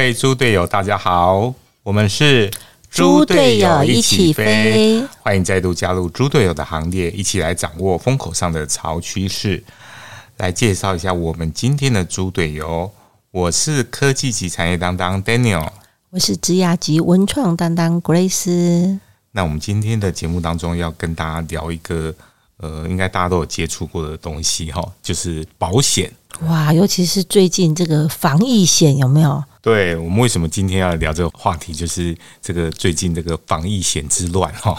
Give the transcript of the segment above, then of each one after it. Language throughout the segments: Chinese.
位猪队友，大家好，我们是猪队友一起飞，欢迎再度加入猪队友的行列，一起来掌握风口上的潮趋势。来介绍一下我们今天的猪队友，我是科技及产业担当 Daniel，我是职涯级文创担当 Grace。那我们今天的节目当中要跟大家聊一个，呃，应该大家都有接触过的东西哈，就是保险。哇，尤其是最近这个防疫险有没有？对我们为什么今天要聊这个话题，就是这个最近这个防疫险之乱哈。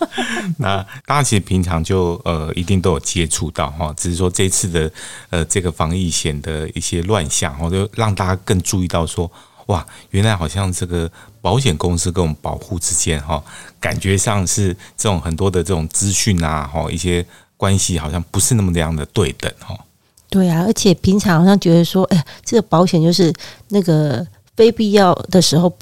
那大家其实平常就呃一定都有接触到哈，只是说这次的呃这个防疫险的一些乱象，哈，就让大家更注意到说，哇，原来好像这个保险公司跟我们保护之间哈，感觉上是这种很多的这种资讯啊，哈，一些关系好像不是那么那样的对等哈。对啊，而且平常好像觉得说，哎，这个保险就是那个非必要的时候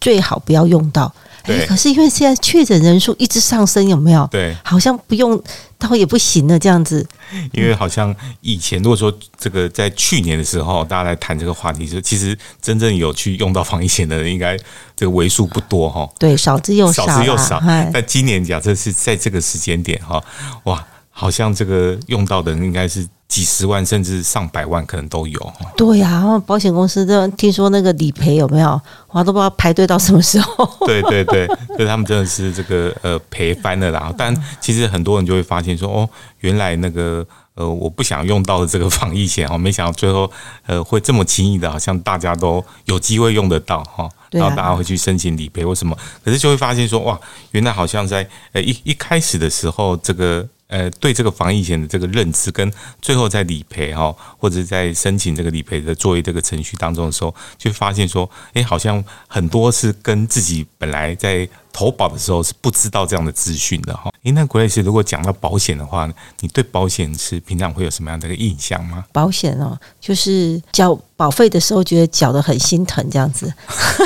最好不要用到。哎，可是因为现在确诊人数一直上升，有没有？对，好像不用到也不行了，这样子。因为好像以前如果说这个在去年的时候，大家来谈这个话题，就其实真正有去用到防疫险的人，应该这个为数不多哈。对，少之又少，少之又少。但今年假设是在这个时间点哈，哇，好像这个用到的人应该是。几十万甚至上百万可能都有。对呀，然后保险公司这听说那个理赔有没有？我都不知道排队到什么时候。对对对，所以 他们真的是这个呃赔翻了啦。但其实很多人就会发现说，哦，原来那个呃我不想用到的这个防疫险哦，没想到最后呃会这么轻易的，好像大家都有机会用得到哈。然后大家会去申请理赔或什么，可是就会发现说，哇，原来好像在呃一一开始的时候这个。呃，对这个防疫险的这个认知，跟最后在理赔哈，或者在申请这个理赔的作业这个程序当中的时候，就发现说，哎，好像很多是跟自己本来在。投保的时候是不知道这样的资讯的哈。诶，那 Grace，如果讲到保险的话，你对保险是平常会有什么样的一个印象吗？保险哦，就是交保费的时候觉得缴的很心疼这样子，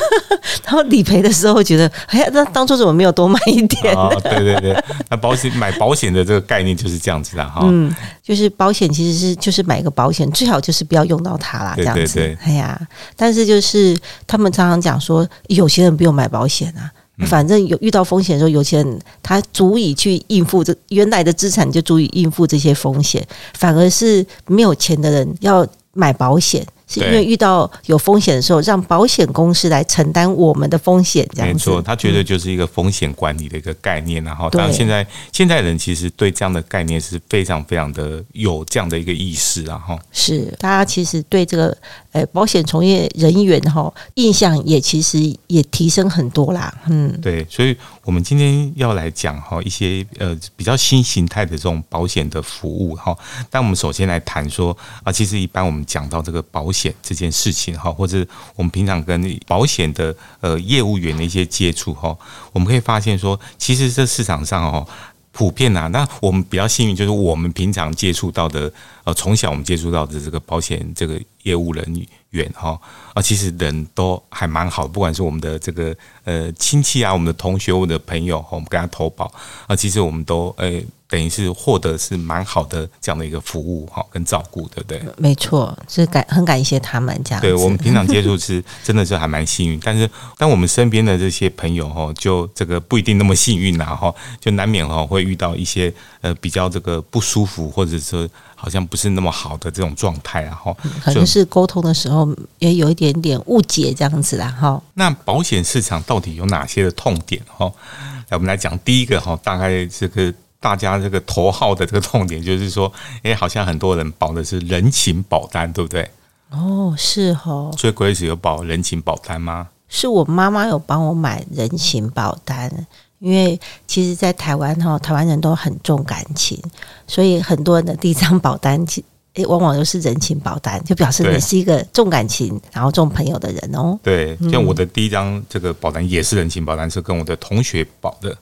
然后理赔的时候觉得，哎呀，那当初怎么没有多买一点？啊，对对对，那保险买保险的这个概念就是这样子的哈。嗯，就是保险其实是就是买一个保险，最好就是不要用到它啦，这样子。哎呀，但是就是他们常常讲说，有些人不用买保险啊。反正有遇到风险的时候，有钱人他足以去应付这原来的资产，就足以应付这些风险。反而是没有钱的人要买保险。是因为遇到有风险的时候，让保险公司来承担我们的风险，这样没错。他觉得就是一个风险管理的一个概念，然后当然现在现在人其实对这样的概念是非常非常的有这样的一个意识，然后是大家其实对这个呃保险从业人员哈印象也其实也提升很多啦，嗯，对，所以我们今天要来讲哈一些呃比较新形态的这种保险的服务哈，但我们首先来谈说啊，其实一般我们讲到这个保险。险这件事情哈，或者我们平常跟保险的呃业务员的一些接触哈，我们可以发现说，其实这市场上哦，普遍啊，那我们比较幸运，就是我们平常接触到的呃，从小我们接触到的这个保险这个业务人员哈啊，其实人都还蛮好，不管是我们的这个呃亲戚啊，我们的同学、我们的朋友，我们跟他投保啊，其实我们都呃。等于是获得是蛮好的这样的一个服务哈，跟照顾，对不对？没错，是感很感谢他们这样。对我们平常接触是 真的是还蛮幸运，但是当我们身边的这些朋友哈，就这个不一定那么幸运啦哈，就难免哈会遇到一些呃比较这个不舒服，或者说好像不是那么好的这种状态啊哈。可能是沟通的时候也有一点点点误解这样子啦哈。那保险市场到底有哪些的痛点哈？来，我们来讲第一个哈，大概这个。大家这个头号的这个痛点就是说，哎，好像很多人保的是人情保单，对不对？哦，是哦。所以 Grace 有保人情保单吗？是我妈妈有帮我买人情保单，因为其实，在台湾哈，台湾人都很重感情，所以很多人的第一张保单，其诶，往往都是人情保单，就表示你是一个重感情然后重朋友的人哦。对，像我的第一张这个保单也是人情保单，是跟我的同学保的。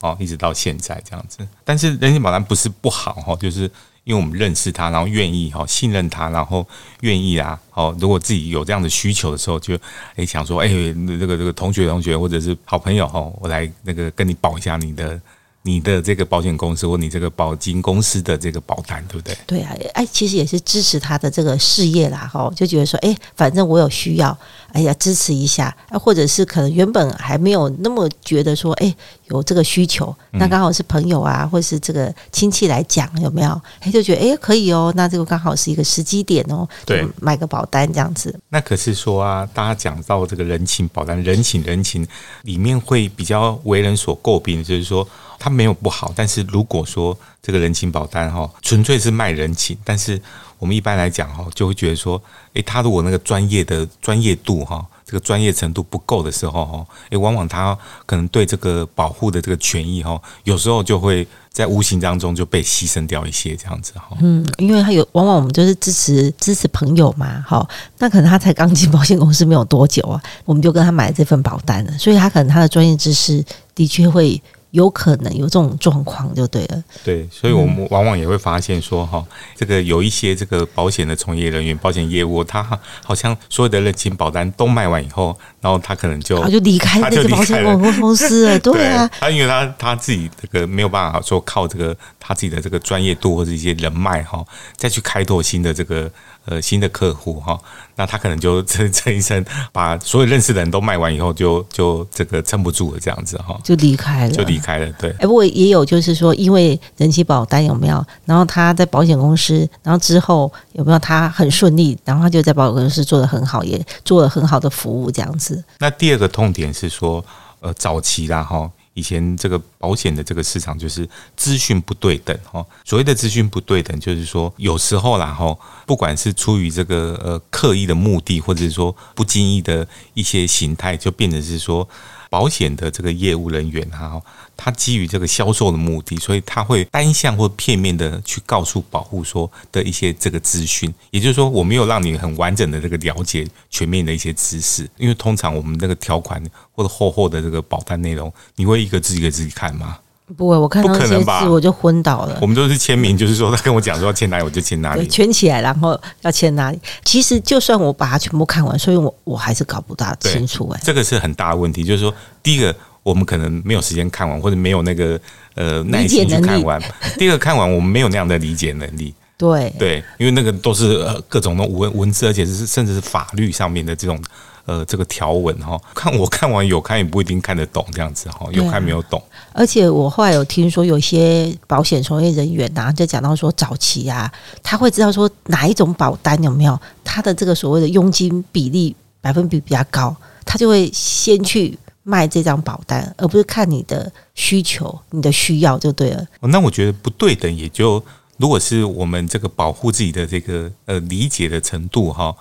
哦，一直到现在这样子，但是人情保单不是不好哈，就是因为我们认识他，然后愿意哈信任他，然后愿意啊，哦，如果自己有这样的需求的时候，就哎想说，哎，这个这个同学同学或者是好朋友哈，我来那个跟你保一下你的你的这个保险公司或你这个保金公司的这个保单，对不对？对啊，哎，其实也是支持他的这个事业啦，哈，就觉得说，哎，反正我有需要，哎呀，支持一下，或者是可能原本还没有那么觉得说，哎，有这个需求，那刚好是朋友啊，或是这个亲戚来讲，有没有？哎，就觉得哎，可以哦，那这个刚好是一个时机点哦，对，买个保单这样子。那可是说啊，大家讲到这个人情保单，人情人情里面会比较为人所诟病，就是说。它没有不好，但是如果说这个人情保单哈，纯粹是卖人情，但是我们一般来讲哈，就会觉得说，诶，他如果那个专业的专业度哈，这个专业程度不够的时候哈，诶，往往他可能对这个保护的这个权益哈，有时候就会在无形当中就被牺牲掉一些这样子哈。嗯，因为他有往往我们就是支持支持朋友嘛，哈，那可能他才刚进保险公司没有多久啊，我们就跟他买这份保单了，所以他可能他的专业知识的确会。有可能有这种状况就对了，对，所以我们往往也会发现说，哈，这个有一些这个保险的从业人员、保险业务，他好像所有的人情保单都卖完以后，然后他可能就他就离开那个保险公司了，对啊，他因为他他自己这个没有办法说靠这个他自己的这个专业度或者一些人脉哈，再去开拓新的这个。呃，新的客户哈，那他可能就 这这一生把所有认识的人都卖完以后，就就这个撑不住了，这样子哈，就离开了，就离开了。对，哎，不过也有就是说，因为人气保单有没有？然后他在保险公司，然后之后有没有他很顺利？然后他就在保险公司做的很好，也做了很好的服务，这样子。那第二个痛点是说，呃，早期啦哈。以前这个保险的这个市场就是资讯不对等哦，所谓的资讯不对等，就是说有时候啦哈，不管是出于这个呃刻意的目的，或者是说不经意的一些形态，就变成是说。保险的这个业务人员哈，他基于这个销售的目的，所以他会单向或片面的去告诉保护说的一些这个资讯，也就是说，我没有让你很完整的这个了解全面的一些知识，因为通常我们这个条款或者厚厚的这个保单内容，你会一个字一个字看吗？不会，我看到这些字我就昏倒了。我们都是签名，就是说他跟我讲说要签哪里，我就签哪里，圈起来，然后要签哪里。其实就算我把它全部看完，所以我我还是搞不大清楚。哎，这个是很大的问题，就是说，第一个我们可能没有时间看完，或者没有那个呃耐心去看完；第二个看完我们没有那样的理解能力。对对，因为那个都是呃各种的文文字，而且是甚至是法律上面的这种。呃，这个条文哈，看我看完有看也不一定看得懂这样子哈，有看没有懂。而且我后来有听说，有些保险从业人员呐，就讲到说，早期啊，他会知道说哪一种保单有没有他的这个所谓的佣金比例百分比比较高，他就会先去卖这张保单，而不是看你的需求、你的需要就对了。那我觉得不对等，也就如果是我们这个保护自己的这个呃理解的程度哈。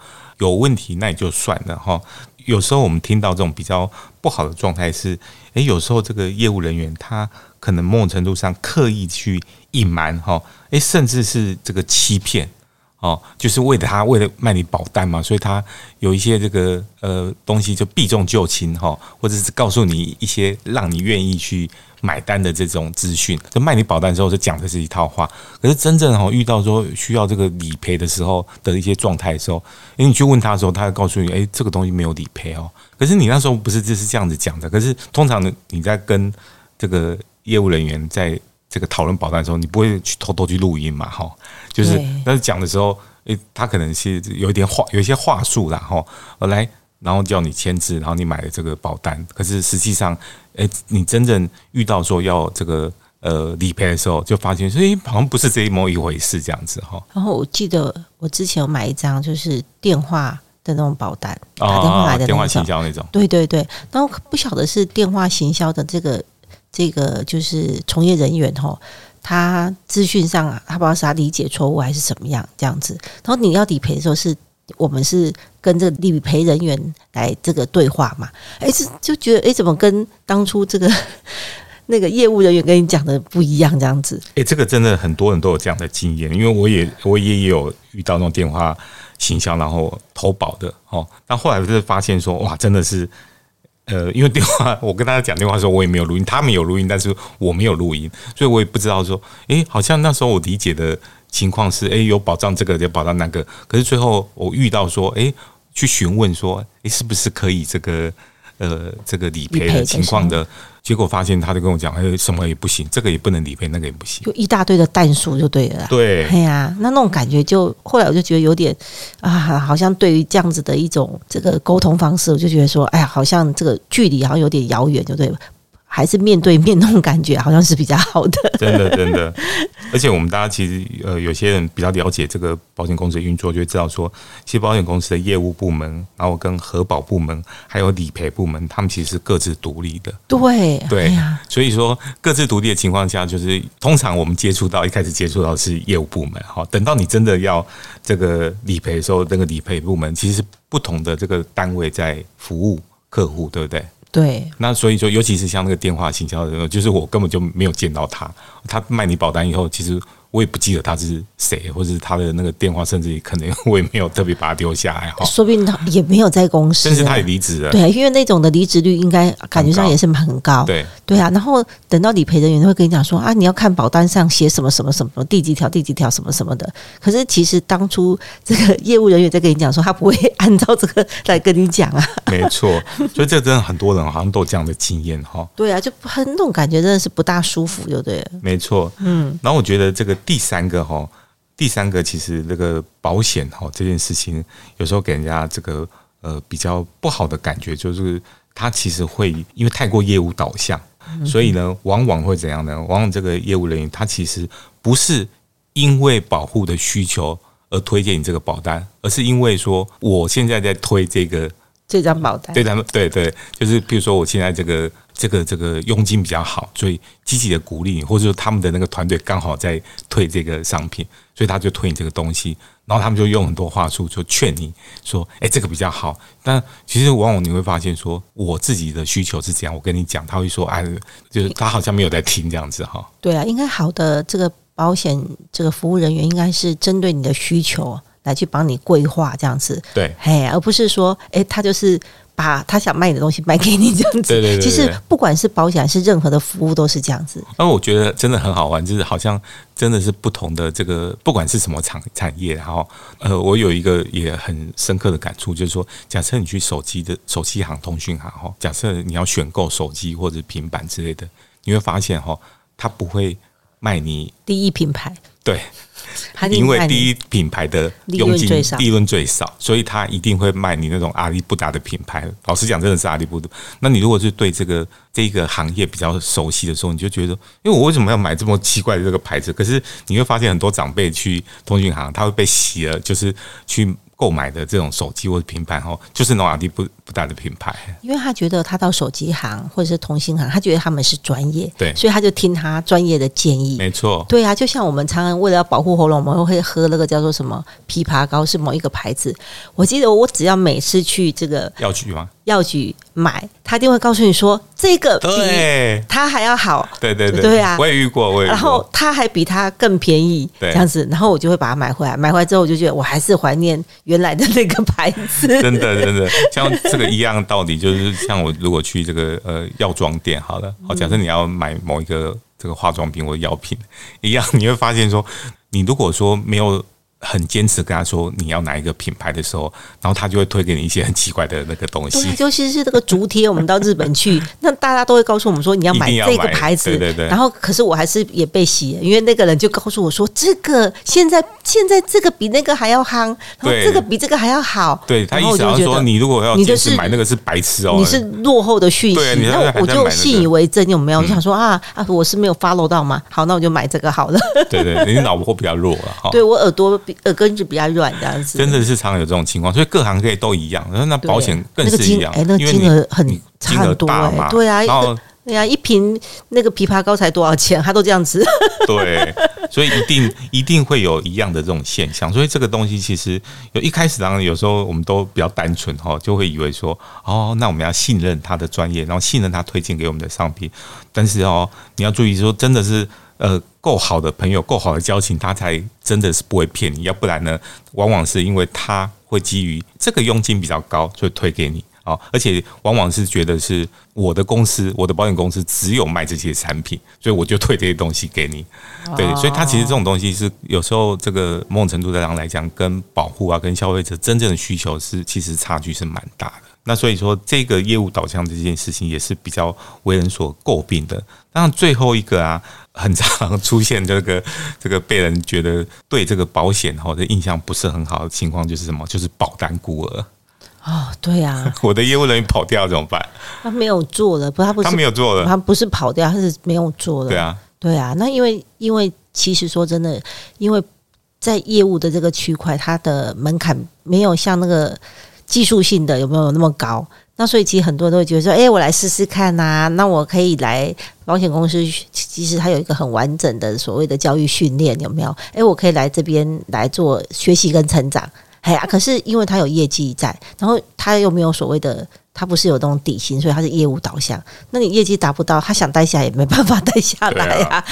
有问题那也就算了哈。有时候我们听到这种比较不好的状态是，诶，有时候这个业务人员他可能某种程度上刻意去隐瞒哈，诶，甚至是这个欺骗哦，就是为了他为了卖你保单嘛，所以他有一些这个呃东西就避重就轻哈，或者是告诉你一些让你愿意去。买单的这种资讯，就卖你保单的时候，就讲的是一套话。可是真正哈遇到说需要这个理赔的时候的一些状态的时候，因为，你去问他的时候，他会告诉你，诶，这个东西没有理赔哦。可是你那时候不是就是这样子讲的？可是通常你在跟这个业务人员在这个讨论保单的时候，你不会去偷偷去录音嘛？哈，就是但是讲的时候，诶，他可能是有一点话，有一些话术啦，哈，来。然后叫你签字，然后你买了这个保单，可是实际上，哎，你真正遇到说要这个呃理赔的时候，就发现，哎，好像不是这么一回事，这样子哈。然后我记得我之前有买一张就是电话的那种保单，打电话来的电话行销那种。对对对，然后不晓得是电话行销的这个这个就是从业人员哈，他资讯上啊，他不知道是他理解错误还是怎么样这样子。然后你要理赔的时候是。我们是跟这个理赔人员来这个对话嘛？哎，是就觉得哎，怎么跟当初这个 那个业务人员跟你讲的不一样？这样子？哎，这个真的很多人都有这样的经验，因为我也我也有遇到那种电话形象，然后投保的哦。但后来就是发现说，哇，真的是呃，因为电话 我跟大家讲电话的时候，我也没有录音，他们有录音，但是我没有录音，所以我也不知道说，哎，好像那时候我理解的。情况是，哎，有保障这个，有保障那个，可是最后我遇到说，哎，去询问说，哎，是不是可以这个，呃这个理赔的情况的。结果发现，他就跟我讲，哎，什么也不行，这个也不能理赔，那个也不行，就一大堆的弹数就对了。对，哎呀，那那种感觉就后来我就觉得有点啊，好像对于这样子的一种这个沟通方式，我就觉得说，哎呀，好像这个距离好像有点遥远，就对了。还是面对面那种感觉，好像是比较好的。真的，真的。而且我们大家其实呃，有些人比较了解这个保险公司的运作，就会知道说，其实保险公司的业务部门，然后跟核保部门还有理赔部门，他们其实各自独立的。对对，所以说各自独立的情况下，就是通常我们接触到一开始接触到是业务部门，哈，等到你真的要这个理赔的时候，那个理赔部门其实不同的这个单位在服务客户，对不对？对，那所以说，尤其是像那个电话行销的，就是我根本就没有见到他，他卖你保单以后，其实。我也不记得他是谁，或者是他的那个电话，甚至可能我也没有特别把他丢下来哈。说不定他也没有在公司，甚至他也离职了。对，因为那种的离职率应该感觉上也是很高。对对啊，然后等到理赔人员会跟你讲说啊，你要看保单上写什么什么什么第几条第几条什么什么的。可是其实当初这个业务人员在跟你讲说，他不会按照这个来跟你讲啊。没错，所以这真的很多人好像都有这样的经验哈。对啊，就很那种感觉真的是不大舒服，就对了。没错，嗯。然后我觉得这个第三个哈。第三个，其实那个保险哈这件事情，有时候给人家这个呃比较不好的感觉，就是它其实会因为太过业务导向，所以呢，往往会怎样呢？往往这个业务人员他其实不是因为保护的需求而推荐你这个保单，而是因为说我现在在推这个这张保单，对，咱们对对，就是比如说我现在这个。这个这个佣金比较好，所以积极的鼓励你，或者说他们的那个团队刚好在推这个商品，所以他就推你这个东西，然后他们就用很多话术就劝你说：“哎，这个比较好。”但其实往往你会发现，说我自己的需求是这样，我跟你讲，他会说：“哎，就是他好像没有在听这样子哈。”对啊，应该好的这个保险这个服务人员应该是针对你的需求来去帮你规划这样子，对，嘿，而不是说，哎，他就是。把他想卖你的东西卖给你，这样子。对对对。其实不管是保险还是任何的服务，都是这样子。那我觉得真的很好玩，就是好像真的是不同的这个，不管是什么产产业，然后呃，我有一个也很深刻的感触，就是说，假设你去手机的手机行、通讯行哈，假设你要选购手机或者平板之类的，你会发现哈，他不会卖你第一品牌。对。因为第一品牌的佣金利润最少，所以他一定会卖你那种阿里不达的品牌。老实讲，真的是阿里不达。那你如果是对这个这个行业比较熟悉的时候，你就觉得，因为我为什么要买这么奇怪的这个牌子？可是你会发现，很多长辈去通讯行，他会被洗了，就是去。购买的这种手机或者平板哦，就是诺瓦迪不不大的品牌，因为他觉得他到手机行或者是同行行，他觉得他们是专业，对，所以他就听他专业的建议。没错，对啊，就像我们常常为了要保护喉咙，我们会喝那个叫做什么枇杷膏，是某一个牌子。我记得我只要每次去这个药局吗？药局买，他一定会告诉你说这个比他还要好。对对对，对啊，我也遇过，我也。然后他还比他更便宜，这样子，然后我就会把它买回来。买回来之后，我就觉得我还是怀念原来的那个牌子。真的真的，像这个一样道理，就是像我如果去这个呃药妆店，好了，好，假设你要买某一个这个化妆品或者药品一样，你会发现说，你如果说没有。很坚持跟他说你要哪一个品牌的时候，然后他就会推给你一些很奇怪的那个东西。尤其是这个竹贴，我们到日本去，那大家都会告诉我们说你要买这个牌子。对对对。然后，可是我还是也被洗，因为那个人就告诉我说，这个现在现在这个比那个还要夯，然后这个比这个还要好。对他意思是说，你如果要你就是买那个是白痴哦，你是落后的讯息。那我就信以为真，有没有？我想说啊啊，我是没有 follow 到吗？好，那我就买这个好了。对对，你脑波比较弱了。对我耳朵比。耳根子比较软，这样子真的是常有这种情况，所以各行各业都一样。然后那保险更是一样，哎，那金额很差很多嘛，对啊，然后对啊，一瓶那个枇杷膏才多少钱？他都这样子，对，所以一定一定会有一样的这种现象。所以这个东西其实有一开始当然有时候我们都比较单纯哈，就会以为说哦，那我们要信任他的专业，然后信任他推荐给我们的商品。但是哦，你要注意说，真的是。呃，够好的朋友，够好的交情，他才真的是不会骗你。要不然呢，往往是因为他会基于这个佣金比较高，所以推给你啊。而且往往是觉得是我的公司，我的保险公司只有卖这些产品，所以我就退这些东西给你。对，所以他其实这种东西是有时候这个某种程度上来讲，跟保护啊，跟消费者真正的需求是其实差距是蛮大的。那所以说，这个业务导向这件事情也是比较为人所诟病的。当然，最后一个啊，很常出现这个 这个被人觉得对这个保险哈的印象不是很好的情况，就是什么？就是保单孤儿。哦，对呀，我的业务人员跑掉怎么办？他没有做了，不，他不是他没有做了，他不是跑掉，他是没有做了。对啊，对啊。那因为因为其实说真的，因为在业务的这个区块，它的门槛没有像那个。技术性的有没有那么高？那所以其实很多人都会觉得说，哎，我来试试看呐。那我可以来保险公司，其实它有一个很完整的所谓的教育训练，有没有？哎，我可以来这边来做学习跟成长。哎呀，可是因为它有业绩在，然后它又没有所谓的，它不是有那种底薪，所以它是业务导向。那你业绩达不到，他想待下也没办法待下来呀，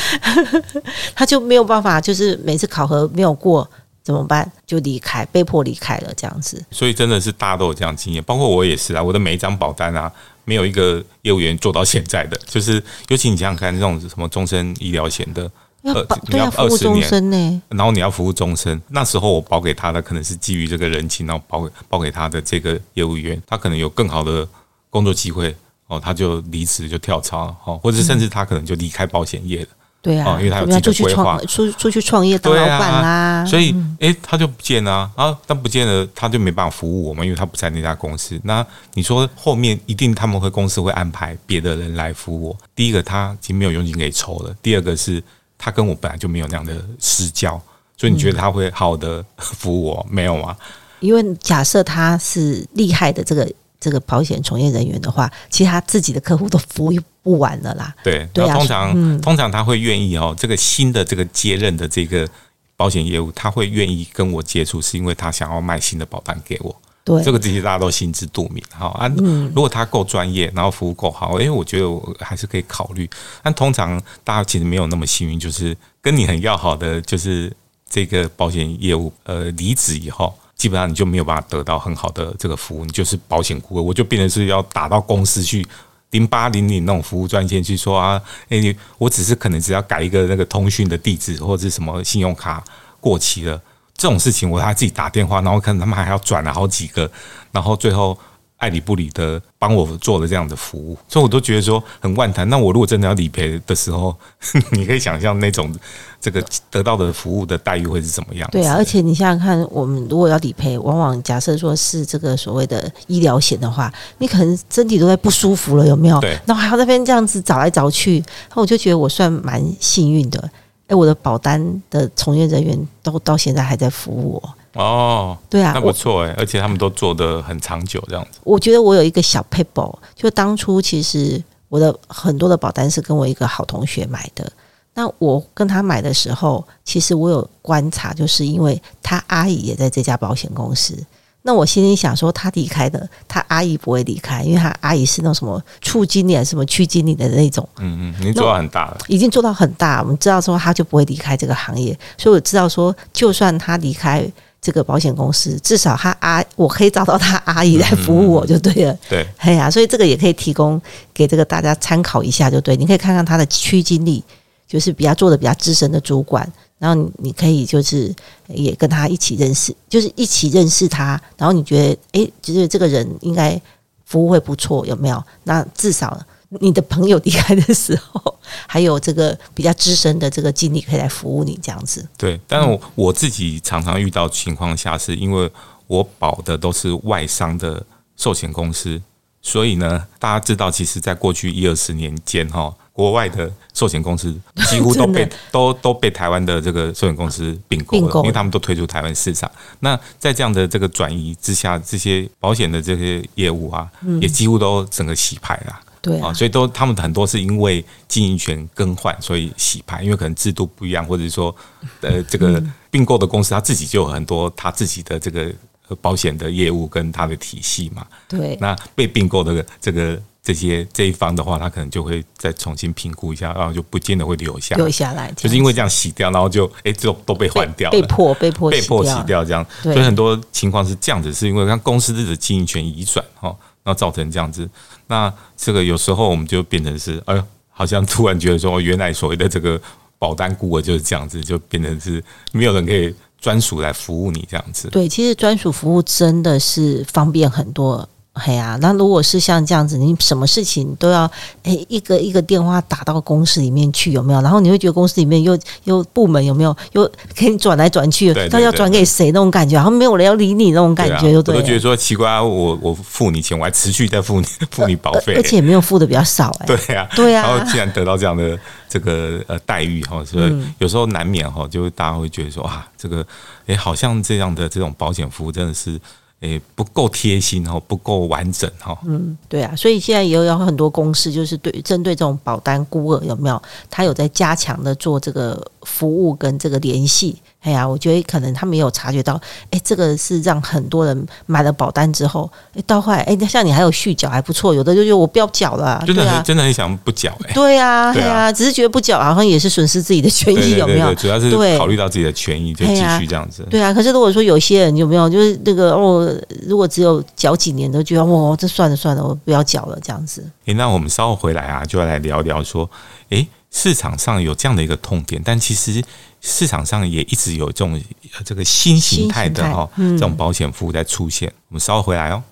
他就没有办法，就是每次考核没有过。怎么办？就离开，被迫离开了这样子。所以真的是大家都有这样经验，包括我也是啊。我的每一张保单啊，没有一个业务员做到现在的。就是尤其你想想看，这种什么终身医疗险的，呃，你要服务终身呢，然后你要服务终身。那时候我保给他的可能是基于这个人情，然后保给保给他的这个业务员，他可能有更好的工作机会哦，他就离职就跳槽哦，或者甚至他可能就离开保险业了。对啊，因为他有自己的规划，出出去创业当老板啦，所以哎，他就不见了啊，但不见了，他就没办法服务我们，因为他不在那家公司。那你说后面一定他们会公司会安排别的人来服务我？第一个他已经没有佣金给抽了，第二个是他跟我本来就没有那样的私交，所以你觉得他会好的服务我？没有吗？因为假设他是厉害的这个。这个保险从业人员的话，其实他自己的客户都服务不完了啦。对，对啊。通常，通常他会愿意哦，这个新的这个接任的这个保险业务，他会愿意跟我接触，是因为他想要卖新的保单给我。对，这个其实大家都心知肚明。哈啊，如果他够专业，然后服务够好，哎，我觉得我还是可以考虑。但通常大家其实没有那么幸运，就是跟你很要好的，就是这个保险业务，呃，离职以后。基本上你就没有办法得到很好的这个服务，你就是保险顾问，我就变成是要打到公司去零八零零那种服务专线去说啊，哎，我只是可能只要改一个那个通讯的地址或者是什么信用卡过期了这种事情，我还自己打电话，然后可能他们还要转了好几个，然后最后。爱理不理的帮我做了这样的服务，所以我都觉得说很万谈。那我如果真的要理赔的时候，你可以想象那种这个得到的服务的待遇会是怎么样？对啊，而且你想想看，我们如果要理赔，往往假设说是这个所谓的医疗险的话，你可能身体都在不舒服了，有没有？对。然后还要那边这样子找来找去，那我就觉得我算蛮幸运的。哎，我的保单的从业人员都到现在还在服务我。哦，对啊，那不错哎，而且他们都做的很长久，这样子。我觉得我有一个小 paper，就当初其实我的很多的保单是跟我一个好同学买的。那我跟他买的时候，其实我有观察，就是因为他阿姨也在这家保险公司。那我心里想说，他离开的，他阿姨不会离开，因为他阿姨是那种什么处经理、什么区经理的那种。嗯嗯，你做到很大了，已经做到很大。我们知道说，他就不会离开这个行业，所以我知道说，就算他离开。这个保险公司至少他阿我可以找到他阿姨来服务我就对了，对，哎呀，所以这个也可以提供给这个大家参考一下，就对，你可以看看他的区经理，就是比较做的比较资深的主管，然后你你可以就是也跟他一起认识，就是一起认识他，然后你觉得哎，觉得这个人应该服务会不错，有没有？那至少。你的朋友离开的时候，还有这个比较资深的这个经理可以来服务你这样子。对，但是我我自己常常遇到情况下，是因为我保的都是外商的寿险公司，所以呢，大家知道，其实在过去一二十年间，哈，国外的寿险公司几乎都被都都被台湾的这个寿险公司并购了，因为他们都退出台湾市场。那在这样的这个转移之下，这些保险的这些业务啊，也几乎都整个洗牌了。对啊，所以都他们很多是因为经营权更换，所以洗牌，因为可能制度不一样，或者说，呃，这个并购的公司他自己就有很多他自己的这个保险的业务跟他的体系嘛。对，那被并购的这个这些这一方的话，他可能就会再重新评估一下，然后就不见得会留下留下来，就是因为这样洗掉，然后就哎，就都被换掉，被迫被迫被迫洗掉。这样。所以很多情况是这样子，是因为让公司的经营权移转哈。那造成这样子，那这个有时候我们就变成是，哎呦，好像突然觉得说，原来所谓的这个保单顾问就是这样子，就变成是没有人可以专属来服务你这样子。对，其实专属服务真的是方便很多，哎呀，那如果是像这样子，你什么事情都要哎一个一个电话打到公司里面去，有没有？然后你会觉得公司里面又又部门有没有又给你转来转去，到底要转给谁那种感觉？然后没有人要理你那种感觉，就对。我都觉得说奇怪，我我付你钱，我还持续在付你付你保费，而且也没有付的比较少哎。对呀，对呀。然后既然得到这样的这个呃待遇哈，所以有时候难免哈，就大家会觉得说啊，这个哎好像这样的这种保险服务真的是。诶，不够贴心哈，不够完整哈。嗯，对啊，所以现在也有很多公司，就是对针对这种保单孤儿有没有，他有在加强的做这个服务跟这个联系。哎呀，我觉得可能他没有察觉到，哎，这个是让很多人买了保单之后，哎，到后来，哎，像你还有续缴还不错，有的就觉得我不要缴了，真的很真的很想不缴哎。对呀，对呀，只是觉得不缴好像也是损失自己的权益，有没有？主要是考虑到自己的权益，就继续这样子。对啊，可是如果说有些人有没有，就是那个哦，如果只有缴几年，都觉得哇，这算了算了，我不要缴了这样子。哎，那我们稍后回来啊，就要来聊聊说，哎。市场上有这样的一个痛点，但其实市场上也一直有这种这个新形态的哈这种保险服务在出现。我们稍后回来哦。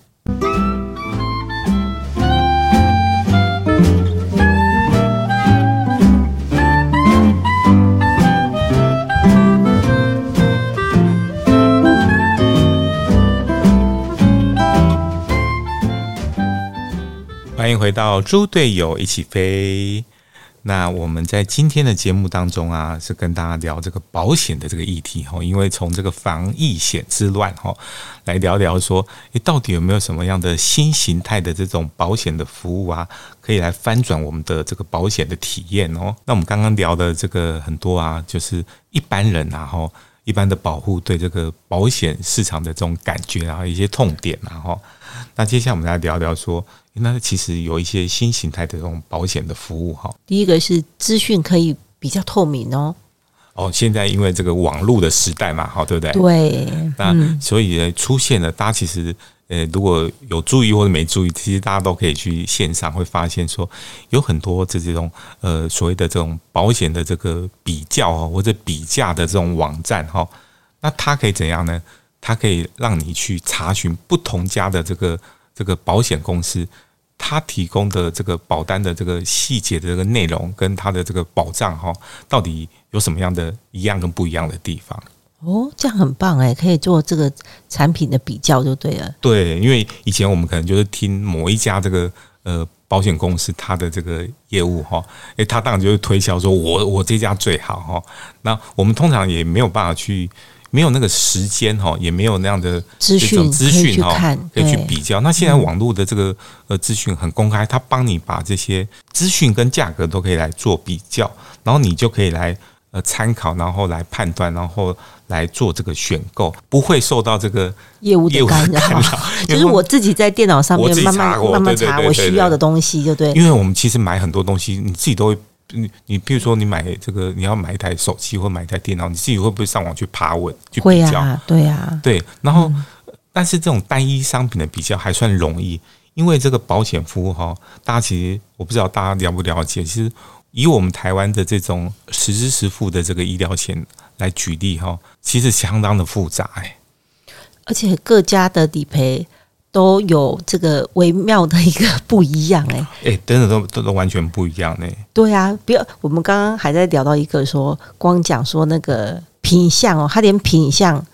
欢迎回到猪队友一起飞。那我们在今天的节目当中啊，是跟大家聊这个保险的这个议题哈，因为从这个防疫险之乱哈，来聊聊说，诶，到底有没有什么样的新形态的这种保险的服务啊，可以来翻转我们的这个保险的体验哦？那我们刚刚聊的这个很多啊，就是一般人啊，哈，一般的保护对这个保险市场的这种感觉啊，一些痛点啊，哈。那接下来我们来聊聊说。那其实有一些新形态的这种保险的服务哈。第一个是资讯可以比较透明哦。哦，现在因为这个网络的时代嘛，好对不对？对。那所以呢，出现了，大家其实呃，如果有注意或者没注意，其实大家都可以去线上会发现说，有很多这这种呃所谓的这种保险的这个比较啊，或者比价的这种网站哈。那它可以怎样呢？它可以让你去查询不同家的这个这个保险公司。它提供的这个保单的这个细节的这个内容，跟它的这个保障哈，到底有什么样的一样跟不一样的地方？哦，这样很棒哎，可以做这个产品的比较就对了。对，因为以前我们可能就是听某一家这个呃保险公司它的这个业务哈，诶，他当然就是推销说我我这家最好哈，那我们通常也没有办法去。没有那个时间哈，也没有那样的资讯资讯哈，可以去比较。那现在网络的这个呃资讯很公开，它帮你把这些资讯跟价格都可以来做比较，然后你就可以来呃参考，然后来判断，然后来做这个选购，不会受到这个业务的干扰。就是我自己在电脑上面慢慢慢慢查我需要的东西，就对。因为我们其实买很多东西，你自己都会。你你譬如说你买这个你要买一台手机或买一台电脑，你自己会不会上网去爬文去比较？对呀，对。然后，但是这种单一商品的比较还算容易，因为这个保险服务哈，大家其实我不知道大家了不了解。其实以我们台湾的这种实支实付的这个医疗险来举例哈，其实相当的复杂哎，而且各家的理赔。都有这个微妙的一个不一样哎，哎，真的都都都完全不一样呢。对啊，不要，我们刚刚还在聊到一个说，光讲说那个品相哦，他连品相，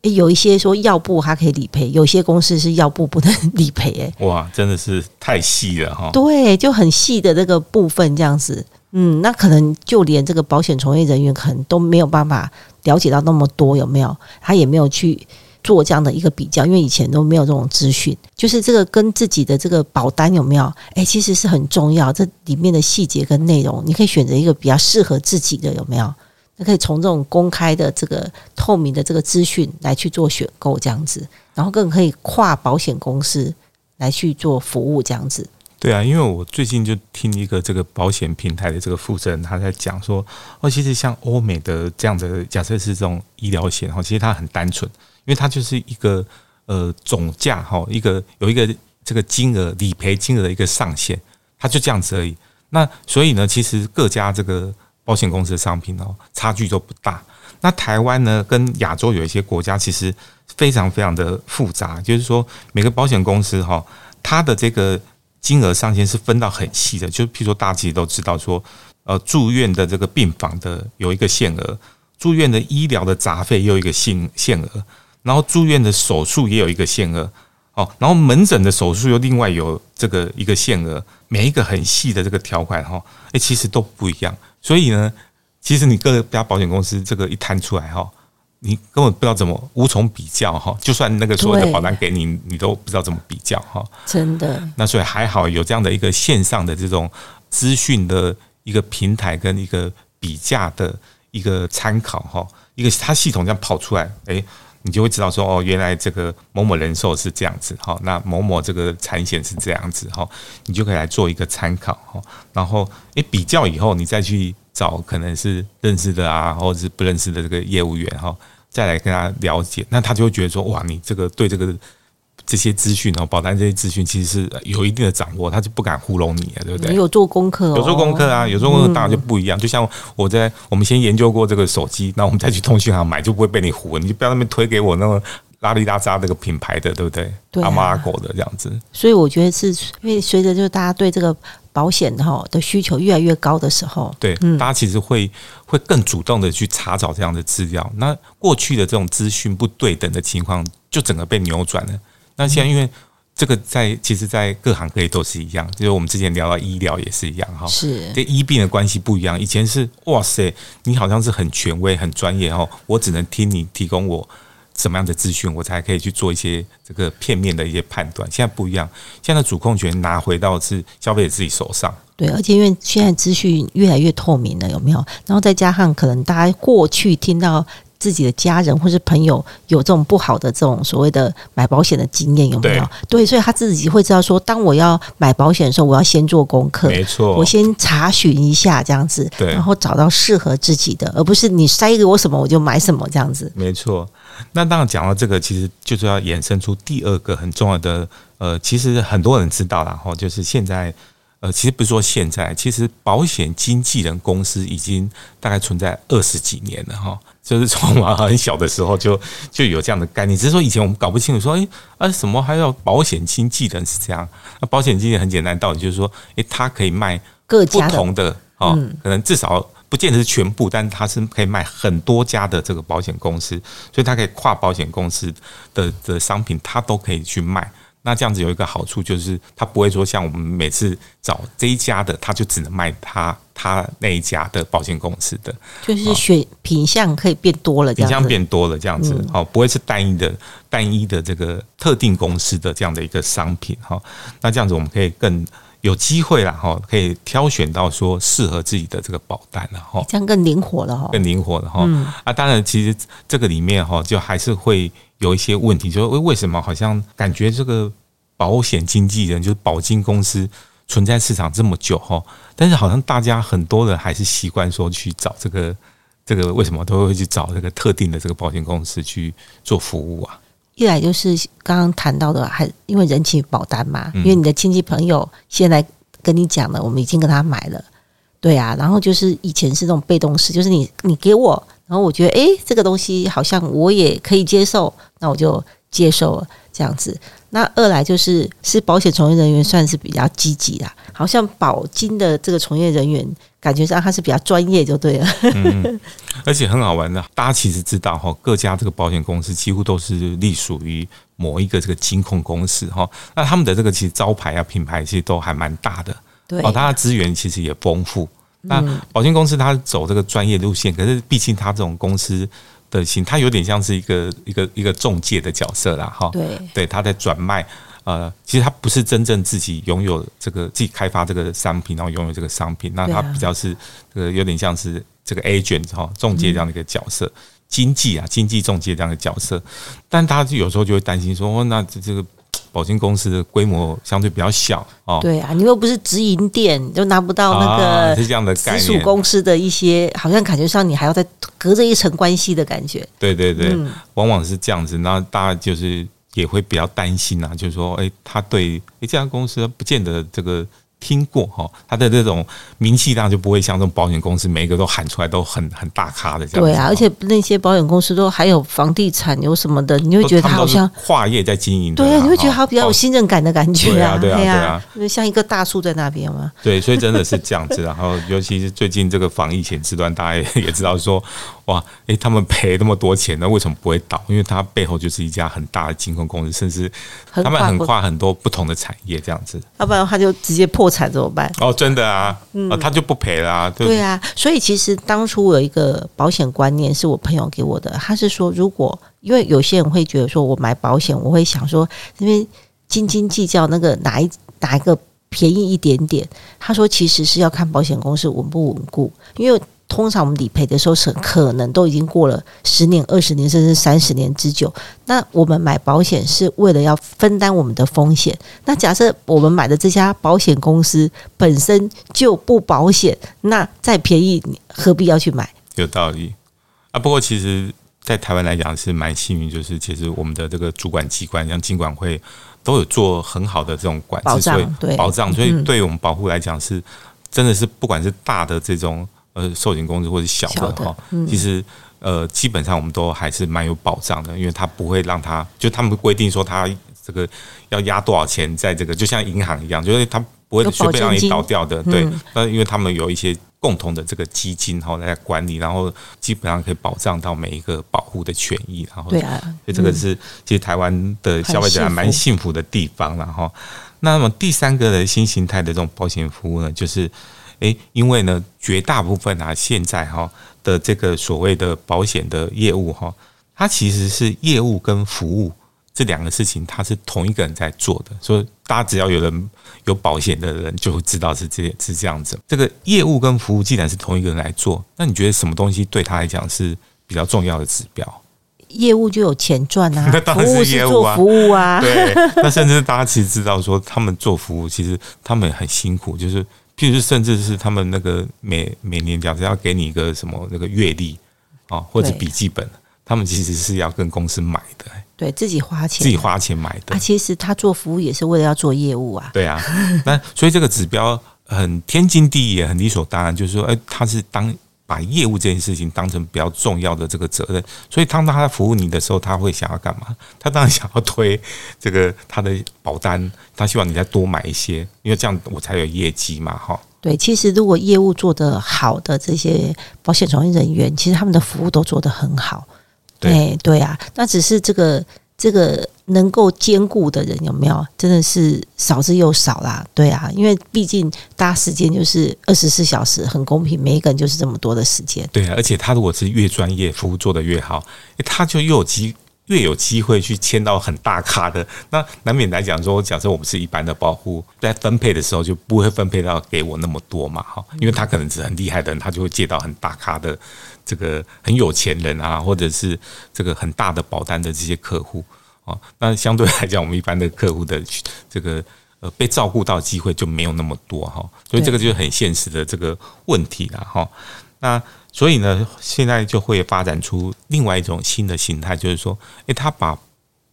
有一些说药部它可以理赔，有些公司是药部不能理赔哎。哇，真的是太细了哈。对，就很细的这个部分这样子，嗯，那可能就连这个保险从业人员可能都没有办法了解到那么多，有没有？他也没有去。做这样的一个比较，因为以前都没有这种资讯，就是这个跟自己的这个保单有没有？哎，其实是很重要。这里面的细节跟内容，你可以选择一个比较适合自己的，有没有？那可以从这种公开的这个透明的这个资讯来去做选购，这样子，然后更可以跨保险公司来去做服务，这样子。对啊，因为我最近就听一个这个保险平台的这个负责人他在讲说，哦，其实像欧美的这样的假设是这种医疗险，哈，其实它很单纯。因为它就是一个呃总价哈，一个有一个这个金额理赔金额的一个上限，它就这样子而已。那所以呢，其实各家这个保险公司的商品哦，差距都不大。那台湾呢，跟亚洲有一些国家其实非常非常的复杂，就是说每个保险公司哈，它的这个金额上限是分到很细的，就譬如说大家其实都知道说，呃，住院的这个病房的有一个限额，住院的医疗的杂费又一个限限额，然后住院的手术也有一个限额，哦，然后门诊的手术又另外有这个一个限额，每一个很细的这个条款哈，诶，其实都不一样，所以呢，其实你各家保险公司这个一摊出来哈。你根本不知道怎么无从比较哈，就算那个所有的保单给你，你都不知道怎么比较哈。真的。那所以还好有这样的一个线上的这种资讯的一个平台跟一个比价的一个参考哈，一个它系统这样跑出来，哎，你就会知道说哦，原来这个某某人寿是这样子哈，那某某这个产险是这样子哈，你就可以来做一个参考哈。然后哎，比较以后你再去。找可能是认识的啊，或者是不认识的这个业务员哈，再来跟他了解，那他就会觉得说，哇，你这个对这个这些资讯哦，保单这些资讯其实是有一定的掌握，他就不敢糊弄你啊，对不对？你有做功课，有做功课啊，有做功课当然就不一样。就像我在我们先研究过这个手机，那我们再去通讯行买，就不会被你糊，你就不要那边推给我那个拉里拉扎那个品牌的，对不对？阿猫阿狗的这样子。所以我觉得是因为随着就是大家对这个。保险哈的需求越来越高的时候，对，大家其实会会更主动的去查找这样的资料。那过去的这种资讯不对等的情况，就整个被扭转了。那现在因为这个在其实，在各行各业都是一样，就是我们之前聊到医疗也是一样哈，是这医病的关系不一样。以前是哇塞，你好像是很权威、很专业哈，我只能听你提供我。什么样的资讯，我才可以去做一些这个片面的一些判断？现在不一样，现在主控权拿回到是消费者自己手上。对，而且因为现在资讯越来越透明了，有没有？然后再加上可能大家过去听到自己的家人或是朋友有这种不好的这种所谓的买保险的经验，有没有？对，所以他自己会知道说，当我要买保险的时候，我要先做功课，没错，我先查询一下这样子，对，然后找到适合自己的，而不是你塞给我什么我就买什么这样子，没错。那当然讲到这个，其实就是要衍生出第二个很重要的，呃，其实很多人知道然后，就是现在，呃，其实不是说现在，其实保险经纪人公司已经大概存在二十几年了哈，就是从我很小的时候就就有这样的概念，只是说以前我们搞不清楚，说哎啊什么还要保险经纪人是这样，那保险经纪人很简单道理就是说，哎，他可以卖各不同的哦，可能至少。不见得是全部，但是它是可以卖很多家的这个保险公司，所以他可以跨保险公司的的商品，他都可以去卖。那这样子有一个好处，就是它不会说像我们每次找这一家的，他就只能卖它它那一家的保险公司的，就是选品相可以变多了，品相变多了这样子，好，不会是单一的单一的这个特定公司的这样的一个商品哈。那这样子我们可以更。有机会了哈，可以挑选到说适合自己的这个保单了哈，这样更灵活了哈，更灵活了哈。啊，当然，其实这个里面哈，就还是会有一些问题，就是为为什么好像感觉这个保险经纪人就是保金公司存在市场这么久哈，但是好像大家很多人还是习惯说去找这个这个为什么都会去找这个特定的这个保险公司去做服务啊？一来就是刚刚谈到的，还因为人情保单嘛，因为你的亲戚朋友现在跟你讲了，我们已经跟他买了，对啊。然后就是以前是这种被动式，就是你你给我，然后我觉得哎，这个东西好像我也可以接受，那我就接受了这样子。那二来就是是保险从业人员算是比较积极啦，好像保金的这个从业人员。感觉上他是比较专业就对了，嗯，而且很好玩的。大家其实知道哈，各家这个保险公司几乎都是隶属于某一个这个金控公司哈。那他们的这个其实招牌啊品牌其实都还蛮大的，对，哦，它的资源其实也丰富。那保险公司它走这个专业路线，可是毕竟它这种公司的形，它有点像是一个一个一个中介的角色啦，哈，对，对，他在转卖。呃，其实他不是真正自己拥有这个自己开发这个商品，然后拥有这个商品，那他比较是这个有点像是这个 agent 哈，中介这样的一个角色，经济啊，经济中介这样的角色。但他有时候就会担心说，哦那这这个保金公司的规模相对比较小哦。对啊，你又不是直营店，就拿不到那个是这样的直属公司的一些，好像感觉上你还要再隔着一层关系的感觉。对对对，往往是这样子。那大家就是。也会比较担心啊，就是说，哎，他对哎这家公司不见得这个听过哈，他的这种名气量就不会像这种保险公司每一个都喊出来都很很大咖的这样。对啊，而且那些保险公司都还有房地产有什么的，你会觉得他好像跨业在经营。对啊，你会觉得他比较有信任感的感觉啊，对啊，对啊，因为像一个大树在那边嘛。对，所以真的是这样子。然后尤其是最近这个防疫前时段，大家也也知道说。哇，诶，他们赔那么多钱，那为什么不会倒？因为它背后就是一家很大的金控公司，甚至他们很跨很多不同的产业这样子。要不然他就直接破产怎么办？哦，真的啊，啊，他就不赔了。对啊，所以其实当初我有一个保险观念，是我朋友给我的。他是说，如果因为有些人会觉得说我买保险，我会想说因为斤斤计较那个哪一哪一个便宜一点点。他说，其实是要看保险公司稳不稳固，因为。通常我们理赔的时候是可能都已经过了十年、二十年，甚至三十年之久。那我们买保险是为了要分担我们的风险。那假设我们买的这家保险公司本身就不保险，那再便宜你何必要去买？有道理啊。不过其实，在台湾来讲是蛮幸运，就是其实我们的这个主管机关，像金管会，都有做很好的这种管制，所以保障，所以对我们保护来讲是真的是不管是大的这种。呃，寿险公司或者小的哈，其实呃，基本上我们都还是蛮有保障的，因为它不会让它就他们规定说它这个要压多少钱在这个，就像银行一样，就是它不会随便让你倒掉的。对，那因为他们有一些共同的这个基金哈来管理，然后基本上可以保障到每一个保护的权益。然后对啊，所以这个是其实台湾的消费者还蛮幸福的地方然后那么第三个的新形态的这种保险服务呢，就是。诶，因为呢，绝大部分啊，现在哈的这个所谓的保险的业务哈，它其实是业务跟服务这两个事情，它是同一个人在做的。所以大家只要有人有保险的人，就会知道是这是这样子。这个业务跟服务既然是同一个人来做，那你觉得什么东西对他来讲是比较重要的指标？业务就有钱赚啊，那当然是业务啊，服务啊。对，那甚至大家其实知道说，他们做服务其实他们很辛苦，就是。譬如，甚至是他们那个每每年假设要给你一个什么那个月历啊，或者笔记本，他们其实是要跟公司买的，对自己花钱，自己花钱买的。啊，其实他做服务也是为了要做业务啊。对啊，那所以这个指标很天经地义，也很理所当然，就是说，哎，他是当。把业务这件事情当成比较重要的这个责任，所以当他服务你的时候，他会想要干嘛？他当然想要推这个他的保单，他希望你再多买一些，因为这样我才有业绩嘛，哈。对，其实如果业务做得好的这些保险从业人员，其实他们的服务都做得很好。对对啊，那只是这个这个。能够兼顾的人有没有？真的是少之又少啦。对啊，因为毕竟大家时间就是二十四小时，很公平，每一个人就是这么多的时间。对啊，而且他如果是越专业，服务做得越好，他就又有机越有机会去签到很大咖的。那难免来讲说，假设我们是一般的保护，在分配的时候就不会分配到给我那么多嘛，哈，因为他可能是很厉害的人，他就会借到很大咖的这个很有钱人啊，或者是这个很大的保单的这些客户。哦，那相对来讲，我们一般的客户的这个呃被照顾到机会就没有那么多哈，所以这个就是很现实的这个问题了哈。那所以呢，现在就会发展出另外一种新的形态，就是说，诶，他把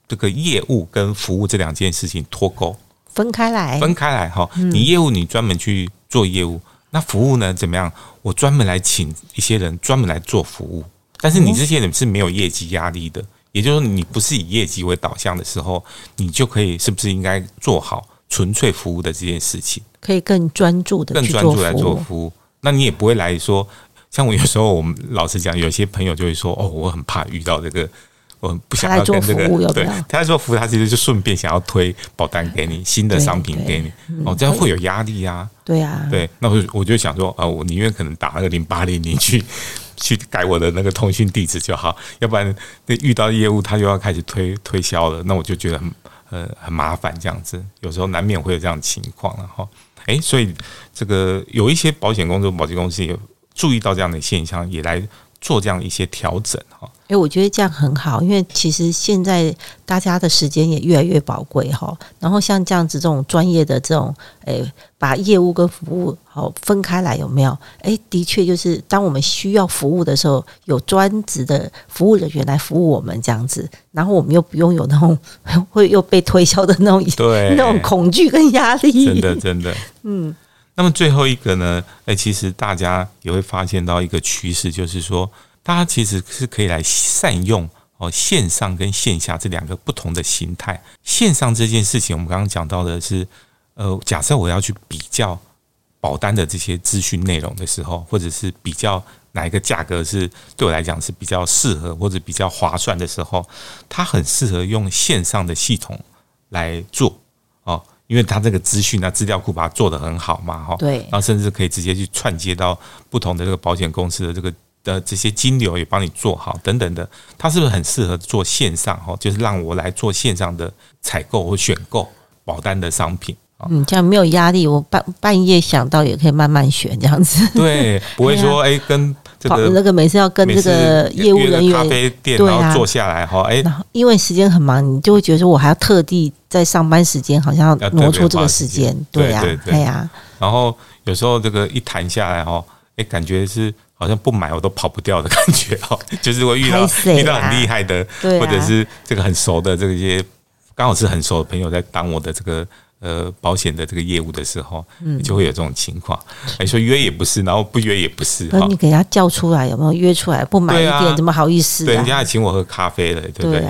这个业务跟服务这两件事情脱钩，分开来，分开来哈。你业务你专门去做业务，那服务呢怎么样？我专门来请一些人专门来做服务，但是你这些人是没有业绩压力的。也就是说，你不是以业绩为导向的时候，你就可以是不是应该做好纯粹服务的这件事情？可以更专注的、更专注来做服务。那你也不会来说，像我有时候，我们老实讲，有些朋友就会说：“哦，我很怕遇到这个，我不想要跟这个。”对，他在做服务，他其实就顺便想要推保单给你，新的商品给你。哦，这样会有压力啊。对啊。对，那我我就想说，啊，我宁愿可能打那个零八零零去。去改我的那个通讯地址就好，要不然那遇到业务他又要开始推推销了，那我就觉得很呃很麻烦这样子，有时候难免会有这样的情况了哈。诶，所以这个有一些保险公司、保险公司也注意到这样的现象，也来做这样一些调整哈。哎，我觉得这样很好，因为其实现在大家的时间也越来越宝贵哈。然后像这样子这种专业的这种，诶，把业务跟服务好分开来，有没有？诶，的确就是当我们需要服务的时候，有专职的服务人员来服务我们这样子，然后我们又不用有那种 会又被推销的那种对那种恐惧跟压力。真的，真的，嗯。那么最后一个呢？诶，其实大家也会发现到一个趋势，就是说。大家其实是可以来善用哦，线上跟线下这两个不同的形态。线上这件事情，我们刚刚讲到的是，呃，假设我要去比较保单的这些资讯内容的时候，或者是比较哪一个价格是对我来讲是比较适合或者比较划算的时候，它很适合用线上的系统来做哦，因为它这个资讯啊资料库把它做得很好嘛，哈，对，然后甚至可以直接去串接到不同的这个保险公司的这个。的这些金流也帮你做好等等的，它是不是很适合做线上？哈，就是让我来做线上的采购或选购保单的商品嗯，这样没有压力，我半半夜想到也可以慢慢选这样子。对，不会说哎，跟这个那个每次要跟这个业务人员咖啡店然后坐下来哈，哎，因为时间很忙，你就会觉得说我还要特地在上班时间好像要挪出这个时间，对呀，对呀。然后有时候这个一谈下来哈，哎，感觉是。好像不买我都跑不掉的感觉哦，就是会遇到遇到很厉害的，或者是这个很熟的这些，刚好是很熟的朋友在当我的这个。呃，保险的这个业务的时候，嗯，就会有这种情况。哎，说约也不是，然后不约也不是。那你给他叫出来，有没有约出来？不买一点，怎么好意思？对，人家还请我喝咖啡了，对不对？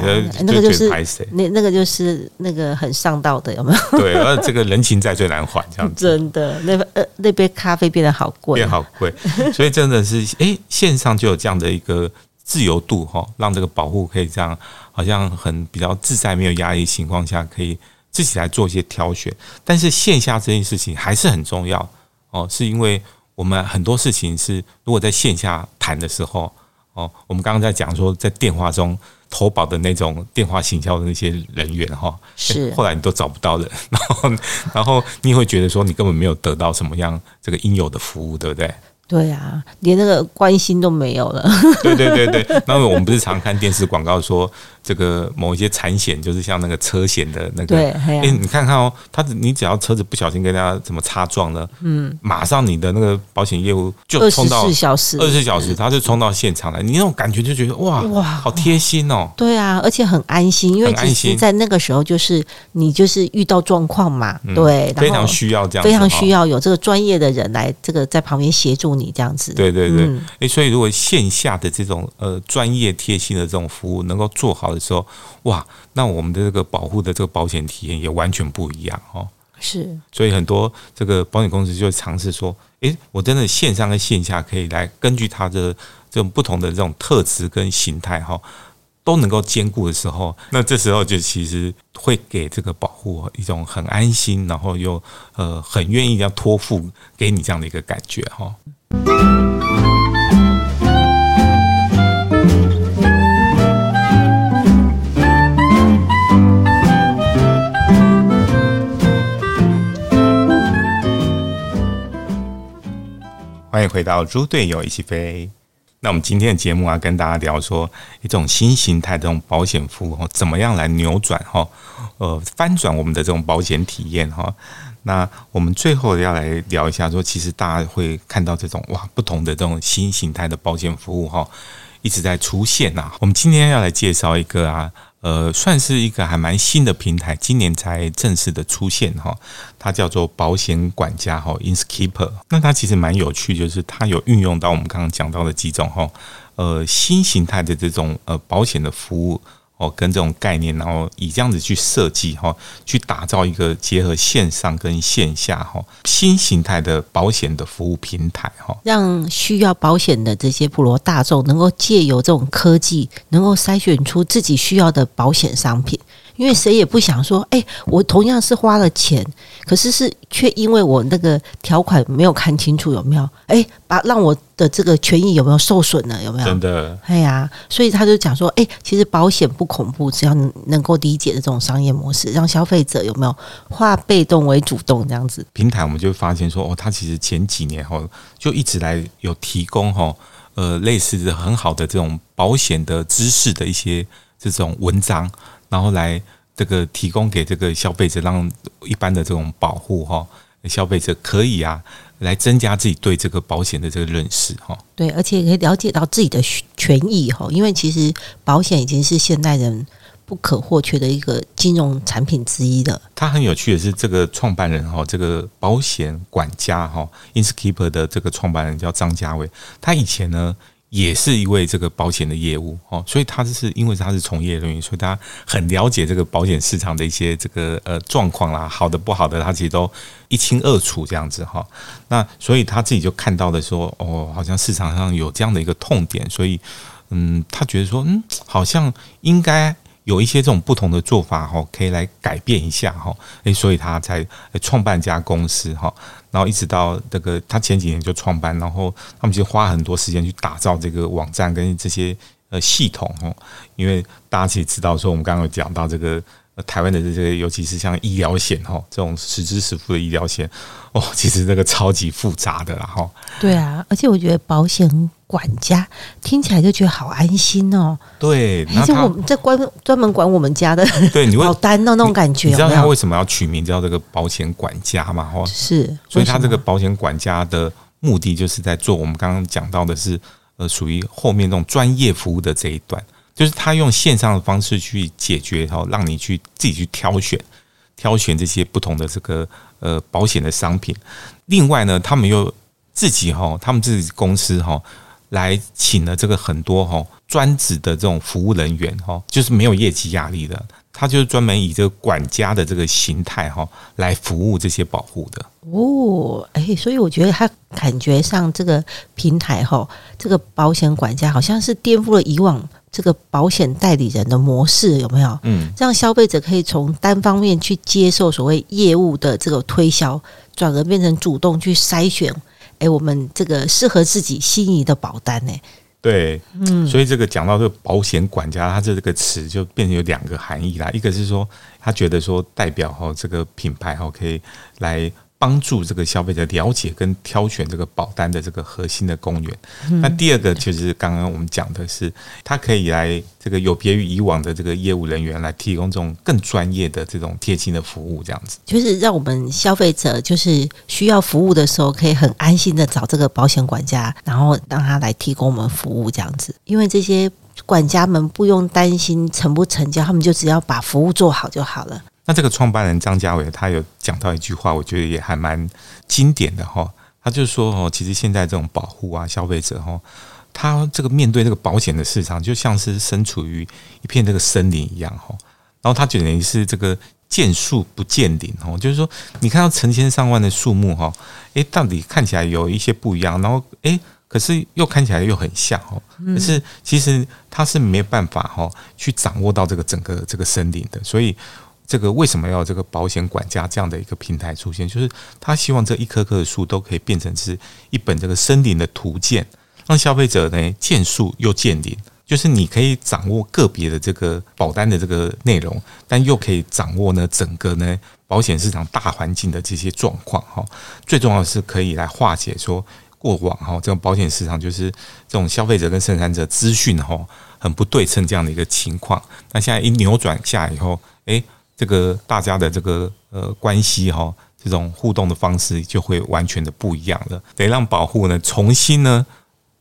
那个就是那那个就是那个很上道的，有没有？对，而这个人情债最难还，这样子。真的，那呃那杯咖啡变得好贵，变好贵。所以真的是，哎，线上就有这样的一个自由度哈，让这个保护可以这样，好像很比较自在、没有压力情况下可以。自己来做一些挑选，但是线下这件事情还是很重要哦，是因为我们很多事情是如果在线下谈的时候哦，我们刚刚在讲说在电话中投保的那种电话行销的那些人员哈，是后来你都找不到人，然后然后你会觉得说你根本没有得到什么样这个应有的服务，对不对？对啊，连那个关心都没有了。对对对对，那我们不是常看电视广告说。这个某一些产险就是像那个车险的那个，哎，你看看哦，他你只要车子不小心跟人家怎么擦撞了，嗯，马上你的那个保险业务就冲到二十四小时，二十四小时，他就冲到现场来，你那种感觉就觉得哇哇，好贴心哦。对啊，而且很安心，因为其实在那个时候就是你就是遇到状况嘛，对，非常需要这样，非常需要有这个专业的人来这个在旁边协助你这样子。对对对，哎，所以如果线下的这种呃专业贴心的这种服务能够做好。的时候，哇，那我们的这个保护的这个保险体验也完全不一样哦。是，所以很多这个保险公司就尝试说，诶，我真的线上跟线下可以来根据它的这种不同的这种特质跟形态哈，都能够兼顾的时候，那这时候就其实会给这个保护一种很安心，然后又呃很愿意要托付给你这样的一个感觉哈。回到猪队友一起飞。那我们今天的节目啊，跟大家聊说一种新形态的这种保险服务，怎么样来扭转哈，呃，翻转我们的这种保险体验哈。那我们最后要来聊一下，说其实大家会看到这种哇，不同的这种新形态的保险服务哈，一直在出现呐。我们今天要来介绍一个啊。呃，算是一个还蛮新的平台，今年才正式的出现哈。它叫做保险管家哈，Inskeeper。那它其实蛮有趣，就是它有运用到我们刚刚讲到的几种哈，呃，新形态的这种呃保险的服务。跟这种概念，然后以这样子去设计哈，去打造一个结合线上跟线下哈新形态的保险的服务平台哈，让需要保险的这些普罗大众能够借由这种科技，能够筛选出自己需要的保险商品。因为谁也不想说，哎，我同样是花了钱，可是是却因为我那个条款没有看清楚，有没有？哎，把让我的这个权益有没有受损呢？有没有？真的？哎呀，所以他就讲说，哎，其实保险不恐怖，只要能够理解的这种商业模式，让消费者有没有化被动为主动这样子。平台我们就发现说，哦，他其实前几年哈就一直来有提供哈。呃类似的很好的这种保险的知识的一些这种文章，然后来这个提供给这个消费者，让一般的这种保护哈消费者可以啊来增加自己对这个保险的这个认识哈。对，而且可以了解到自己的权益哈，因为其实保险已经是现代人。不可或缺的一个金融产品之一的。他很有趣的是，这个创办人哈，这个保险管家哈，Inskeeper 的这个创办人叫张家伟。他以前呢也是一位这个保险的业务哦，所以他是因为他是从业人员，所以他很了解这个保险市场的一些这个呃状况啦，好的不好的，他其实都一清二楚这样子哈。那所以他自己就看到的说，哦，好像市场上有这样的一个痛点，所以嗯，他觉得说，嗯，好像应该。有一些这种不同的做法哈，可以来改变一下哈，诶，所以他才创办家公司哈，然后一直到这个他前几年就创办，然后他们就花很多时间去打造这个网站跟这些呃系统哈，因为大家其实知道说，我们刚刚有讲到这个。台湾的这些，尤其是像医疗险哈，这种实支实付的医疗险，哦，其实这个超级复杂的啦哈。对啊，而且我觉得保险管家听起来就觉得好安心哦。对，而且我们在关专门管我们家的对，你会保单的那种感觉。你知道他为什么要取名叫这个保险管家吗？哈，是，所以他这个保险管家的目的就是在做我们刚刚讲到的是，呃，属于后面那种专业服务的这一段。就是他用线上的方式去解决，哈，让你去自己去挑选，挑选这些不同的这个呃保险的商品。另外呢，他们又自己哈，他们自己公司哈，来请了这个很多哈专职的这种服务人员哈，就是没有业绩压力的，他就是专门以这个管家的这个形态哈来服务这些保护的。哦，哎，所以我觉得他感觉上这个平台哈，这个保险管家好像是颠覆了以往。这个保险代理人的模式有没有？嗯，让消费者可以从单方面去接受所谓业务的这个推销，转而变成主动去筛选。哎，我们这个适合自己心仪的保单呢？对，嗯，所以这个讲到这个保险管家，他这个词就变成有两个含义啦。一个是说，他觉得说代表哈这个品牌哈可以来。帮助这个消费者了解跟挑选这个保单的这个核心的公园。那第二个就是刚刚我们讲的是，它可以来这个有别于以往的这个业务人员来提供这种更专业的这种贴心的服务，这样子就是让我们消费者就是需要服务的时候，可以很安心的找这个保险管家，然后让他来提供我们服务，这样子。因为这些管家们不用担心成不成交，他们就只要把服务做好就好了。那这个创办人张家伟，他有讲到一句话，我觉得也还蛮经典的哈。他就说哦，其实现在这种保护啊，消费者哈，他这个面对这个保险的市场，就像是身处于一片这个森林一样哈。然后他等于是这个见树不见林哦，就是说你看到成千上万的树木哈，诶，到底看起来有一些不一样，然后诶，可是又看起来又很像哦。可是其实他是没有办法哈，去掌握到这个整个这个森林的，所以。这个为什么要这个保险管家这样的一个平台出现？就是他希望这一棵棵的树都可以变成是一本这个森林的图鉴，让消费者呢见树又见林。就是你可以掌握个别的这个保单的这个内容，但又可以掌握呢整个呢保险市场大环境的这些状况。哈，最重要的是可以来化解说过往哈这种保险市场就是这种消费者跟生产者资讯哈很不对称这样的一个情况。那现在一扭转下以后，诶。这个大家的这个呃关系哈，这种互动的方式就会完全的不一样了。得让保护呢重新呢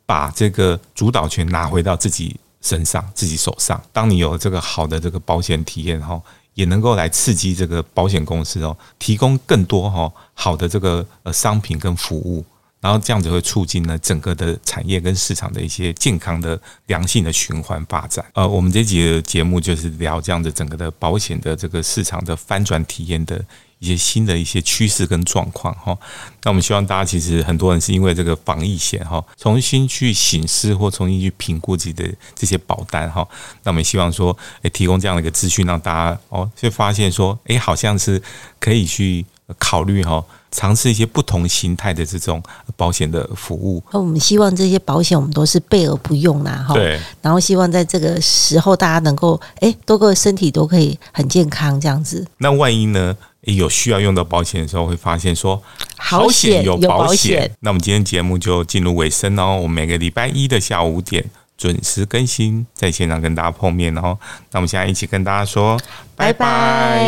把这个主导权拿回到自己身上、自己手上。当你有这个好的这个保险体验哈，也能够来刺激这个保险公司哦，提供更多哈好的这个呃商品跟服务。然后这样子会促进呢整个的产业跟市场的一些健康的良性的循环发展。呃，我们这集的节目就是聊这样子整个的保险的这个市场的翻转体验的一些新的一些趋势跟状况哈。那我们希望大家其实很多人是因为这个防疫险哈，重新去醒思或重新去评估自己的这些保单哈。那我们希望说，诶，提供这样的一个资讯，让大家哦，就发现说，诶，好像是可以去考虑哈。尝试一些不同形态的这种保险的服务。那我们希望这些保险我们都是备而不用啦，哈。对。然后希望在这个时候大家能够，哎，多个身体都可以很健康这样子。那万一呢？有需要用到保险的时候，会发现说好险有保险。那我们今天节目就进入尾声哦。我们每个礼拜一的下午五点准时更新，在现场跟大家碰面哦。那我们现在一起跟大家说拜拜。